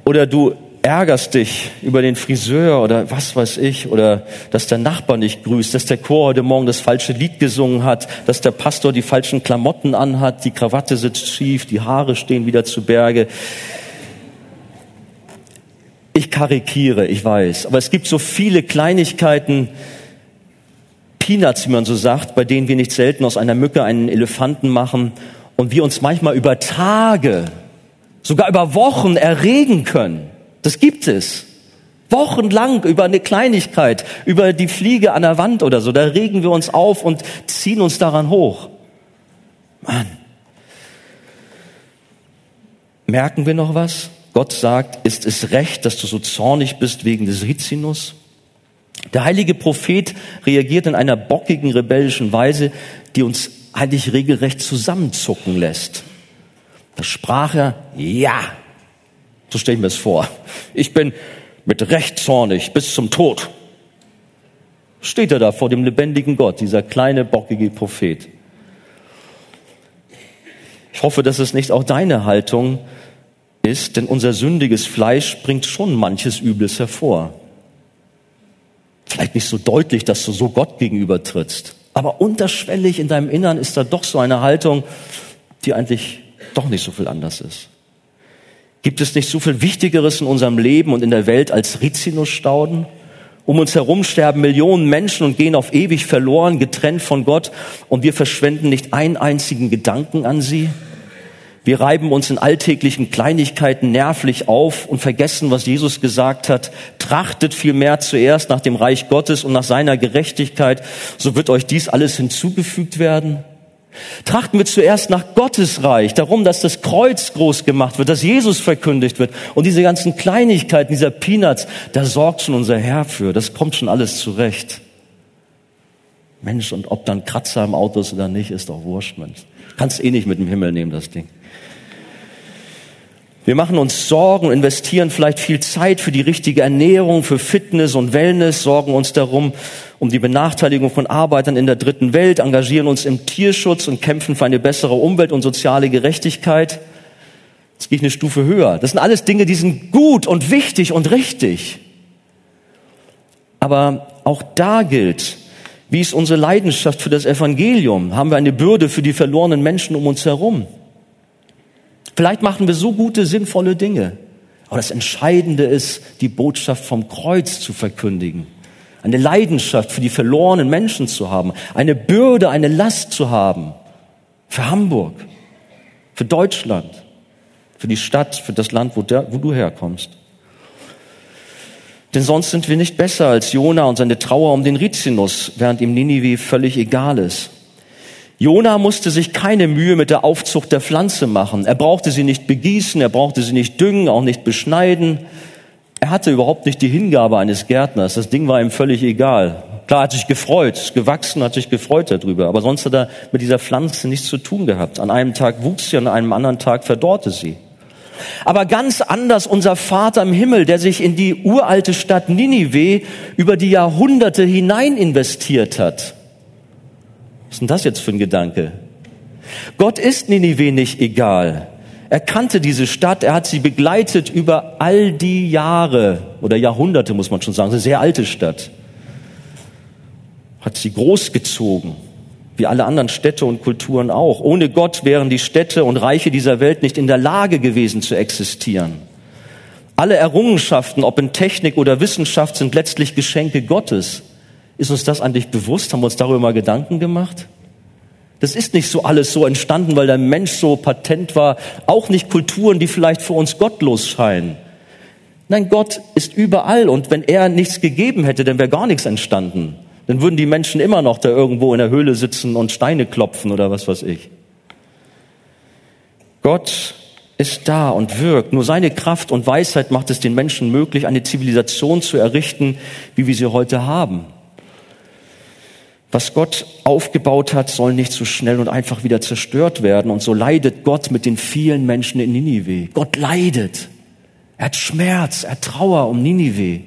Oder du ärgerst dich über den Friseur oder was weiß ich, oder dass der Nachbar nicht grüßt, dass der Chor heute Morgen das falsche Lied gesungen hat, dass der Pastor die falschen Klamotten anhat, die Krawatte sitzt schief, die Haare stehen wieder zu Berge. Ich karikiere, ich weiß, aber es gibt so viele Kleinigkeiten, Peanuts, wie man so sagt, bei denen wir nicht selten aus einer Mücke einen Elefanten machen und wir uns manchmal über Tage, sogar über Wochen erregen können. Das gibt es. Wochenlang über eine Kleinigkeit, über die Fliege an der Wand oder so, da regen wir uns auf und ziehen uns daran hoch. Mann. Merken wir noch was? Gott sagt, ist es recht, dass du so zornig bist wegen des Rizinus? Der heilige Prophet reagiert in einer bockigen, rebellischen Weise, die uns eigentlich regelrecht zusammenzucken lässt. Da sprach er, ja, so stelle ich mir es vor. Ich bin mit Recht zornig bis zum Tod. Steht er da vor dem lebendigen Gott, dieser kleine, bockige Prophet. Ich hoffe, dass es nicht auch deine Haltung ist, denn unser sündiges Fleisch bringt schon manches Übles hervor. Vielleicht nicht so deutlich, dass du so Gott gegenüber trittst, aber unterschwellig in deinem Innern ist da doch so eine Haltung, die eigentlich doch nicht so viel anders ist. Gibt es nicht so viel Wichtigeres in unserem Leben und in der Welt als Rizinusstauden? Um uns herum sterben Millionen Menschen und gehen auf ewig verloren, getrennt von Gott, und wir verschwenden nicht einen einzigen Gedanken an sie? Wir reiben uns in alltäglichen Kleinigkeiten nervlich auf und vergessen, was Jesus gesagt hat. Trachtet vielmehr zuerst nach dem Reich Gottes und nach seiner Gerechtigkeit, so wird euch dies alles hinzugefügt werden. Trachten wir zuerst nach Gottes Reich, darum, dass das Kreuz groß gemacht wird, dass Jesus verkündigt wird. Und diese ganzen Kleinigkeiten, dieser Peanuts, da sorgt schon unser Herr für. Das kommt schon alles zurecht. Mensch, und ob dann Kratzer im Auto ist oder nicht, ist doch wurscht, Mensch. Kannst eh nicht mit dem Himmel nehmen, das Ding. Wir machen uns Sorgen und investieren vielleicht viel Zeit für die richtige Ernährung, für Fitness und Wellness, sorgen uns darum, um die Benachteiligung von Arbeitern in der dritten Welt, engagieren uns im Tierschutz und kämpfen für eine bessere Umwelt und soziale Gerechtigkeit. Jetzt gehe ich eine Stufe höher. Das sind alles Dinge, die sind gut und wichtig und richtig. Aber auch da gilt, wie ist unsere Leidenschaft für das Evangelium? Haben wir eine Bürde für die verlorenen Menschen um uns herum? Vielleicht machen wir so gute, sinnvolle Dinge. Aber das Entscheidende ist, die Botschaft vom Kreuz zu verkündigen. Eine Leidenschaft für die verlorenen Menschen zu haben. Eine Bürde, eine Last zu haben. Für Hamburg. Für Deutschland. Für die Stadt, für das Land, wo, der, wo du herkommst. Denn sonst sind wir nicht besser als Jona und seine Trauer um den Rizinus, während ihm Ninive völlig egal ist. Jona musste sich keine Mühe mit der Aufzucht der Pflanze machen. Er brauchte sie nicht begießen, er brauchte sie nicht düngen, auch nicht beschneiden. Er hatte überhaupt nicht die Hingabe eines Gärtners. Das Ding war ihm völlig egal. Klar, hat sich gefreut, gewachsen, hat sich gefreut darüber. Aber sonst hat er mit dieser Pflanze nichts zu tun gehabt. An einem Tag wuchs sie, an einem anderen Tag verdorrte sie. Aber ganz anders unser Vater im Himmel, der sich in die uralte Stadt Ninive über die Jahrhunderte hinein investiert hat. Was ist denn das jetzt für ein Gedanke? Gott ist Ninive nicht egal. Er kannte diese Stadt, er hat sie begleitet über all die Jahre oder Jahrhunderte, muss man schon sagen. Eine sehr alte Stadt. Hat sie großgezogen, wie alle anderen Städte und Kulturen auch. Ohne Gott wären die Städte und Reiche dieser Welt nicht in der Lage gewesen zu existieren. Alle Errungenschaften, ob in Technik oder Wissenschaft, sind letztlich Geschenke Gottes. Ist uns das eigentlich bewusst? Haben wir uns darüber mal Gedanken gemacht? Das ist nicht so alles so entstanden, weil der Mensch so patent war. Auch nicht Kulturen, die vielleicht für uns gottlos scheinen. Nein, Gott ist überall und wenn er nichts gegeben hätte, dann wäre gar nichts entstanden. Dann würden die Menschen immer noch da irgendwo in der Höhle sitzen und Steine klopfen oder was weiß ich. Gott ist da und wirkt. Nur seine Kraft und Weisheit macht es den Menschen möglich, eine Zivilisation zu errichten, wie wir sie heute haben. Was Gott aufgebaut hat, soll nicht so schnell und einfach wieder zerstört werden. Und so leidet Gott mit den vielen Menschen in Ninive. Gott leidet. Er hat Schmerz, er hat Trauer um Ninive.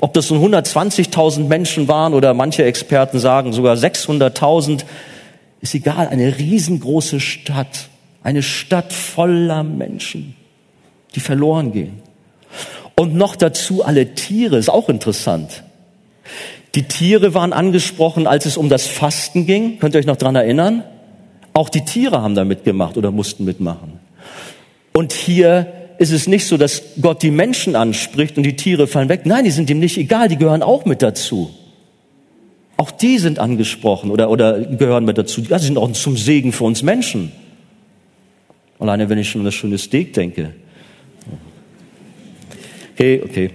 Ob das nun 120.000 Menschen waren oder manche Experten sagen sogar 600.000, ist egal. Eine riesengroße Stadt. Eine Stadt voller Menschen, die verloren gehen. Und noch dazu alle Tiere, ist auch interessant. Die Tiere waren angesprochen, als es um das Fasten ging. Könnt ihr euch noch dran erinnern? Auch die Tiere haben da mitgemacht oder mussten mitmachen. Und hier ist es nicht so, dass Gott die Menschen anspricht und die Tiere fallen weg. Nein, die sind ihm nicht egal, die gehören auch mit dazu. Auch die sind angesprochen oder, oder gehören mit dazu. Ja, sie sind auch zum Segen für uns Menschen. Alleine wenn ich schon an das schöne Steak denke. Okay, okay.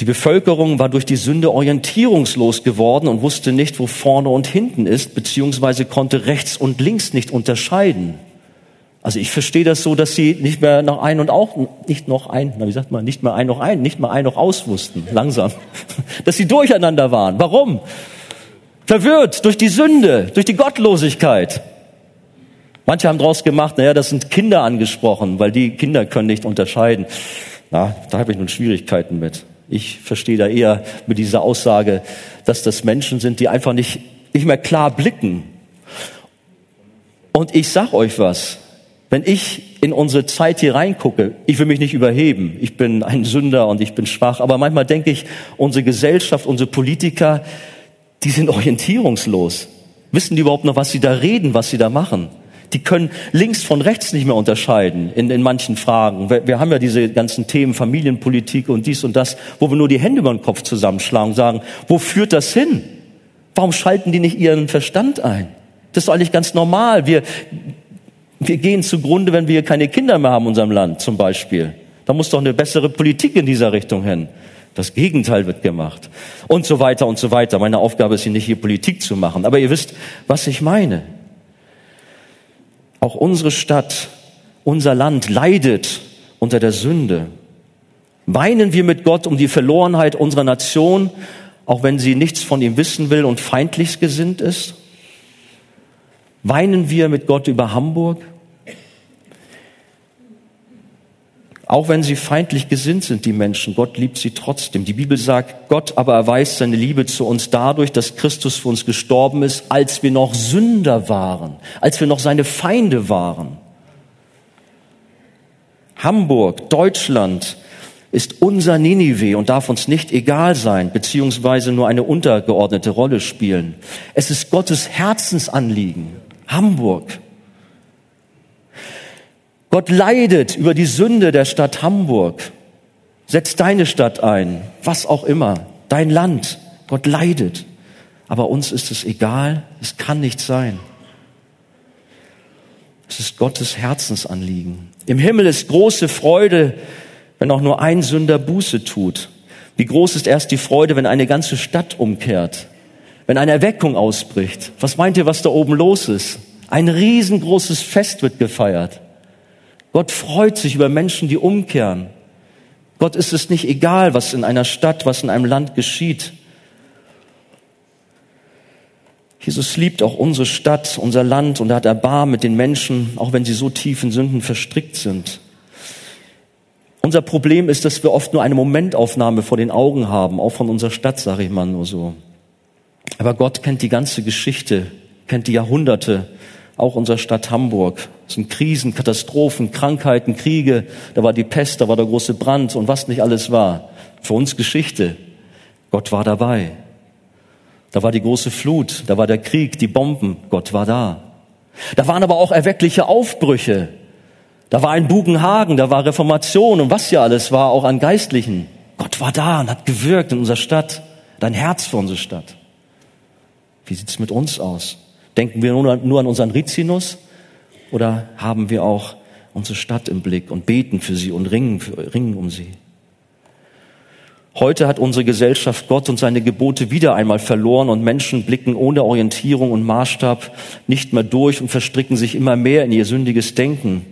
Die Bevölkerung war durch die Sünde orientierungslos geworden und wusste nicht, wo vorne und hinten ist, beziehungsweise konnte rechts und links nicht unterscheiden. Also ich verstehe das so, dass sie nicht mehr noch ein und auch nicht noch ein, na wie sagt man, nicht mehr ein noch ein, nicht mehr ein noch aus wussten, langsam, dass sie durcheinander waren. Warum? Verwirrt durch die Sünde, durch die Gottlosigkeit. Manche haben daraus gemacht, naja, das sind Kinder angesprochen, weil die Kinder können nicht unterscheiden. Na, da habe ich nun Schwierigkeiten mit. Ich verstehe da eher mit dieser Aussage, dass das Menschen sind, die einfach nicht, nicht mehr klar blicken. Und ich sag euch was. Wenn ich in unsere Zeit hier reingucke, ich will mich nicht überheben, ich bin ein Sünder und ich bin schwach, aber manchmal denke ich, unsere Gesellschaft, unsere Politiker, die sind orientierungslos. Wissen die überhaupt noch, was sie da reden, was sie da machen? Die können links von rechts nicht mehr unterscheiden in, in manchen Fragen. Wir, wir haben ja diese ganzen Themen Familienpolitik und dies und das, wo wir nur die Hände über den Kopf zusammenschlagen und sagen, wo führt das hin? Warum schalten die nicht ihren Verstand ein? Das ist eigentlich ganz normal. Wir, wir gehen zugrunde, wenn wir keine Kinder mehr haben in unserem Land zum Beispiel. Da muss doch eine bessere Politik in dieser Richtung hin. Das Gegenteil wird gemacht. Und so weiter und so weiter. Meine Aufgabe ist hier nicht, hier Politik zu machen. Aber ihr wisst, was ich meine. Auch unsere Stadt, unser Land leidet unter der Sünde. Weinen wir mit Gott um die Verlorenheit unserer Nation, auch wenn sie nichts von ihm wissen will und feindlich gesinnt ist? Weinen wir mit Gott über Hamburg? Auch wenn sie feindlich gesinnt sind, die Menschen, Gott liebt sie trotzdem. Die Bibel sagt, Gott aber erweist seine Liebe zu uns dadurch, dass Christus für uns gestorben ist, als wir noch Sünder waren, als wir noch seine Feinde waren. Hamburg, Deutschland ist unser Ninive und darf uns nicht egal sein, beziehungsweise nur eine untergeordnete Rolle spielen. Es ist Gottes Herzensanliegen, Hamburg. Gott leidet über die Sünde der Stadt Hamburg. Setz deine Stadt ein, was auch immer, dein Land. Gott leidet. Aber uns ist es egal, es kann nicht sein. Es ist Gottes Herzensanliegen. Im Himmel ist große Freude, wenn auch nur ein Sünder Buße tut. Wie groß ist erst die Freude, wenn eine ganze Stadt umkehrt? wenn eine Erweckung ausbricht. Was meint ihr, was da oben los ist? Ein riesengroßes Fest wird gefeiert. Gott freut sich über Menschen, die umkehren. Gott ist es nicht egal, was in einer Stadt, was in einem Land geschieht. Jesus liebt auch unsere Stadt, unser Land und er hat Erbarmen mit den Menschen, auch wenn sie so tief in Sünden verstrickt sind. Unser Problem ist, dass wir oft nur eine Momentaufnahme vor den Augen haben, auch von unserer Stadt, sage ich mal nur so. Aber Gott kennt die ganze Geschichte, kennt die Jahrhunderte, auch unserer Stadt Hamburg. Es sind Krisen, Katastrophen, Krankheiten, Kriege, da war die Pest, da war der große Brand und was nicht alles war. Für uns Geschichte. Gott war dabei. Da war die große Flut, da war der Krieg, die Bomben, Gott war da. Da waren aber auch erweckliche Aufbrüche. Da war ein Bugenhagen, da war Reformation und was ja alles war, auch an Geistlichen. Gott war da und hat gewirkt in unserer Stadt, dein Herz für unsere Stadt. Wie sieht es mit uns aus? Denken wir nur, an unseren Rizinus oder haben wir auch unsere Stadt im Blick und beten für sie und ringen, ringen um sie? Heute hat unsere Gesellschaft Gott und seine Gebote wieder einmal verloren und Menschen blicken ohne Orientierung und Maßstab nicht mehr durch und verstricken sich immer mehr in ihr sündiges Denken.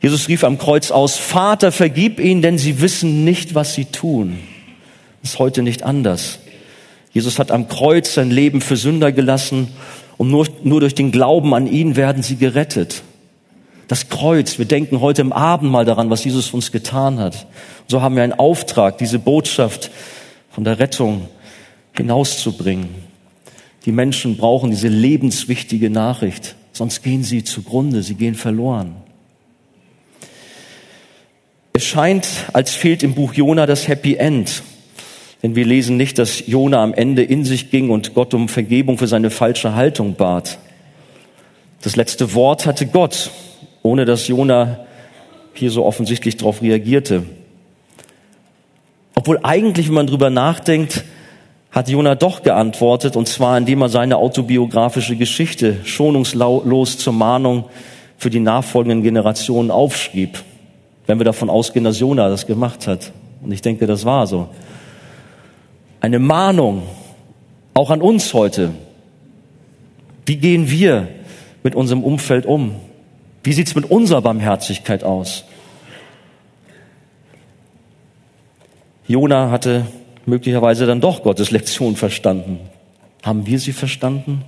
Jesus rief am Kreuz aus, Vater, vergib ihnen, denn sie wissen nicht, was sie tun. Ist heute nicht anders. Jesus hat am Kreuz sein Leben für Sünder gelassen und nur, nur durch den Glauben an ihn werden sie gerettet. Das Kreuz, wir denken heute im Abend mal daran, was Jesus uns getan hat. So haben wir einen Auftrag, diese Botschaft von der Rettung hinauszubringen. Die Menschen brauchen diese lebenswichtige Nachricht, sonst gehen sie zugrunde, sie gehen verloren. Es scheint, als fehlt im Buch Jona das Happy End. Denn wir lesen nicht, dass Jona am Ende in sich ging und Gott um Vergebung für seine falsche Haltung bat. Das letzte Wort hatte Gott, ohne dass Jona hier so offensichtlich darauf reagierte. Obwohl eigentlich, wenn man drüber nachdenkt, hat Jona doch geantwortet, und zwar indem er seine autobiografische Geschichte schonungslos zur Mahnung für die nachfolgenden Generationen aufschrieb. Wenn wir davon ausgehen, dass Jona das gemacht hat. Und ich denke, das war so eine Mahnung, auch an uns heute. Wie gehen wir mit unserem Umfeld um? Wie sieht es mit unserer Barmherzigkeit aus? Jona hatte möglicherweise dann doch Gottes Lektion verstanden. Haben wir sie verstanden?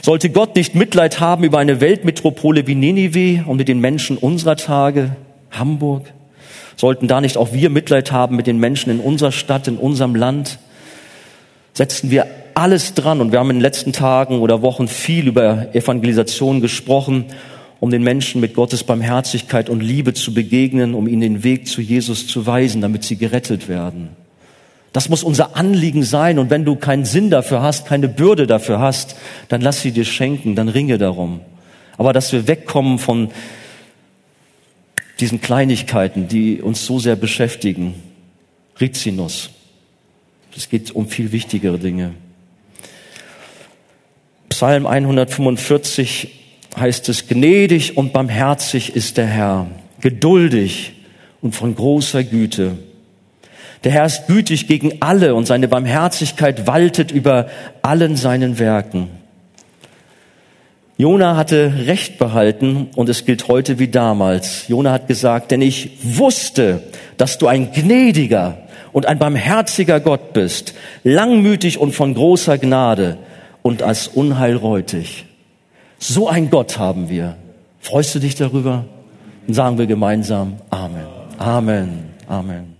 Sollte Gott nicht Mitleid haben über eine Weltmetropole wie Ninive und mit den Menschen unserer Tage, Hamburg? Sollten da nicht auch wir Mitleid haben mit den Menschen in unserer Stadt, in unserem Land? Setzen wir alles dran und wir haben in den letzten Tagen oder Wochen viel über Evangelisation gesprochen, um den Menschen mit Gottes Barmherzigkeit und Liebe zu begegnen, um ihnen den Weg zu Jesus zu weisen, damit sie gerettet werden. Das muss unser Anliegen sein. Und wenn du keinen Sinn dafür hast, keine Bürde dafür hast, dann lass sie dir schenken, dann ringe darum. Aber dass wir wegkommen von diesen Kleinigkeiten, die uns so sehr beschäftigen. Rizinus. Es geht um viel wichtigere Dinge. Psalm 145 heißt es, gnädig und barmherzig ist der Herr, geduldig und von großer Güte. Der Herr ist gütig gegen alle und seine Barmherzigkeit waltet über allen seinen Werken. Jona hatte Recht behalten und es gilt heute wie damals. Jona hat gesagt, denn ich wusste, dass du ein gnädiger und ein barmherziger Gott bist, langmütig und von großer Gnade und als unheilreutig. So ein Gott haben wir. Freust du dich darüber? Dann sagen wir gemeinsam Amen. Amen. Amen.